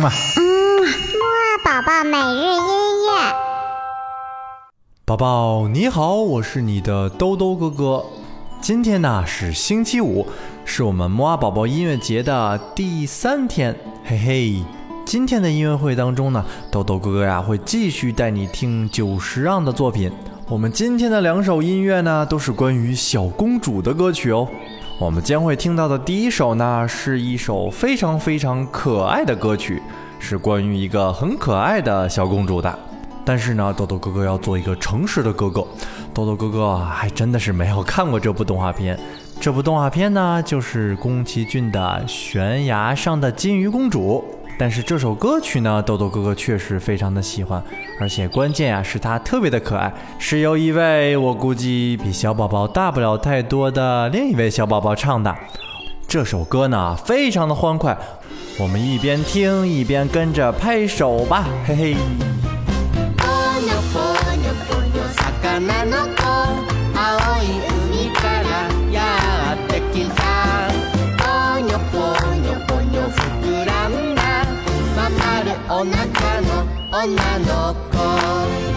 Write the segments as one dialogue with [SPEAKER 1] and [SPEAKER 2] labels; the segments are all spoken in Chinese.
[SPEAKER 1] 嗯啊，
[SPEAKER 2] 嗯，木二宝宝每日音乐。
[SPEAKER 1] 宝宝你好，我是你的兜兜哥哥。今天呢是星期五，是我们木二宝宝音乐节的第三天，嘿嘿。今天的音乐会当中呢，豆豆哥哥呀会继续带你听久石让的作品。我们今天的两首音乐呢，都是关于小公主的歌曲哦。我们将会听到的第一首呢，是一首非常非常可爱的歌曲，是关于一个很可爱的小公主的。但是呢，豆豆哥哥要做一个诚实的哥哥。豆豆哥哥还真的是没有看过这部动画片。这部动画片呢，就是宫崎骏的《悬崖上的金鱼公主》。但是这首歌曲呢，豆豆哥哥确实非常的喜欢，而且关键呀是它特别的可爱，是由一位我估计比小宝宝大不了太多的另一位小宝宝唱的。这首歌呢非常的欢快，我们一边听一边跟着拍手吧，嘿嘿。
[SPEAKER 3] お腹の女の子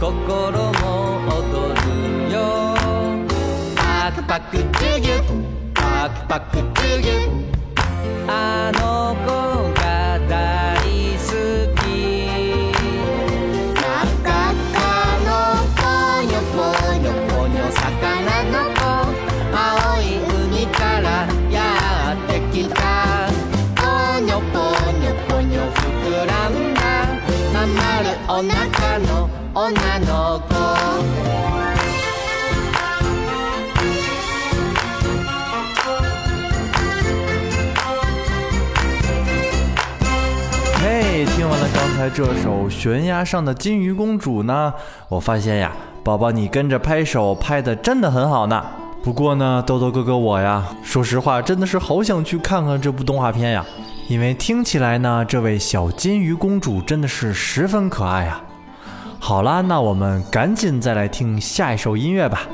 [SPEAKER 3] 心も踊るよパクパクチュギュパクパクチュギュあの子 女の子
[SPEAKER 1] 嘿，听完了刚才这首《悬崖上的金鱼公主》呢，我发现呀，宝宝你跟着拍手拍的真的很好呢。不过呢，豆豆哥哥我呀，说实话真的是好想去看看这部动画片呀，因为听起来呢，这位小金鱼公主真的是十分可爱呀。好啦，那我们赶紧再来听下一首音乐吧。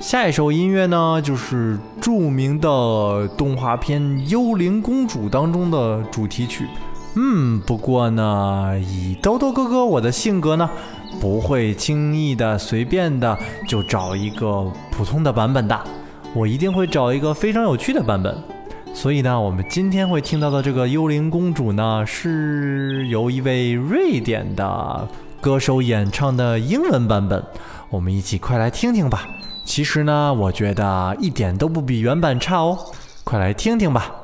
[SPEAKER 1] 下一首音乐呢，就是著名的动画片《幽灵公主》当中的主题曲。嗯，不过呢，以兜兜哥哥我的性格呢，不会轻易的、随便的就找一个普通的版本的，我一定会找一个非常有趣的版本。所以呢，我们今天会听到的这个幽灵公主呢，是由一位瑞典的歌手演唱的英文版本，我们一起快来听听吧。其实呢，我觉得一点都不比原版差哦，快来听听吧。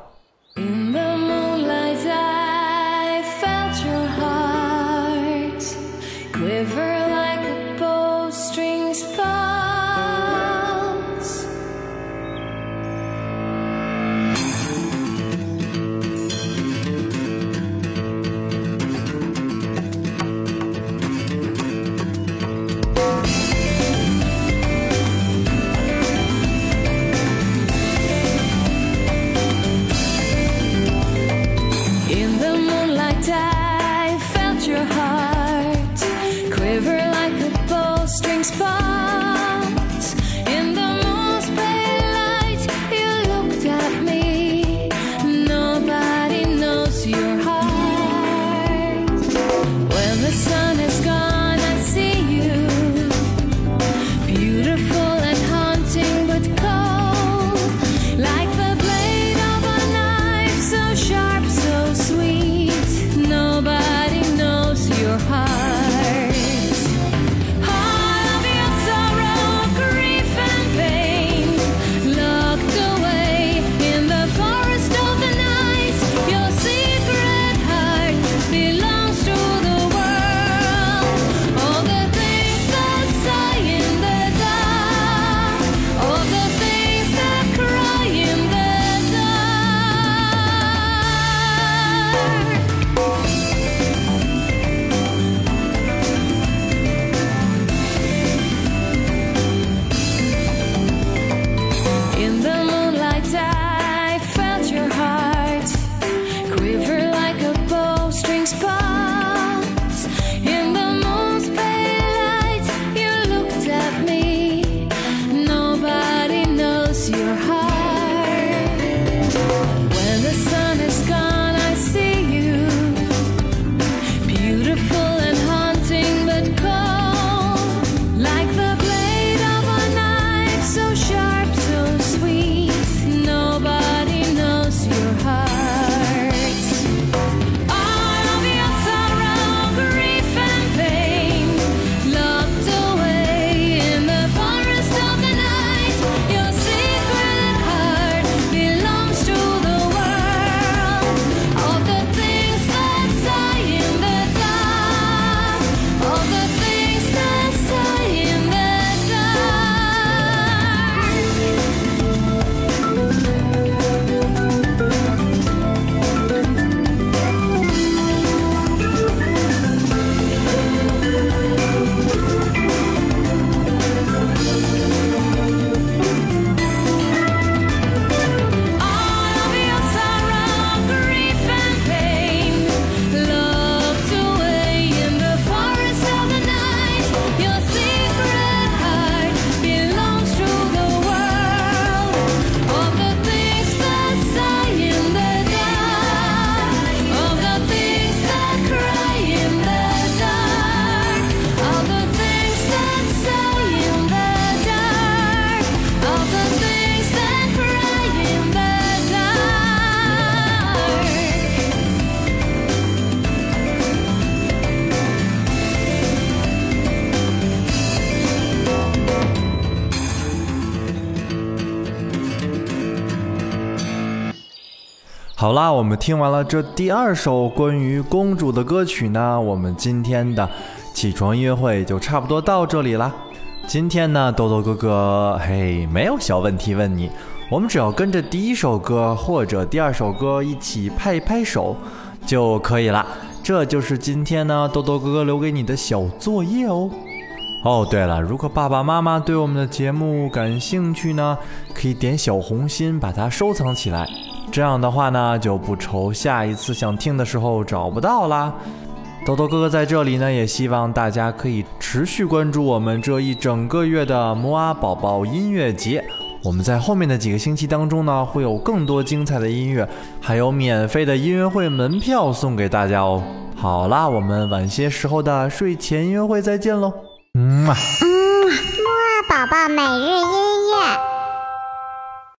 [SPEAKER 1] 好啦，我们听完了这第二首关于公主的歌曲呢，我们今天的起床音乐会就差不多到这里啦。今天呢，豆豆哥哥嘿没有小问题问你，我们只要跟着第一首歌或者第二首歌一起拍一拍手就可以了。这就是今天呢豆豆哥哥留给你的小作业哦。哦，对了，如果爸爸妈妈对我们的节目感兴趣呢，可以点小红心把它收藏起来。这样的话呢，就不愁下一次想听的时候找不到啦。豆豆哥哥在这里呢，也希望大家可以持续关注我们这一整个月的摩阿宝宝音乐节。我们在后面的几个星期当中呢，会有更多精彩的音乐，还有免费的音乐会门票送给大家哦。好啦，我们晚些时候的睡前音乐会再见喽。嗯嘛。
[SPEAKER 2] 嗯，木啊宝宝每日音乐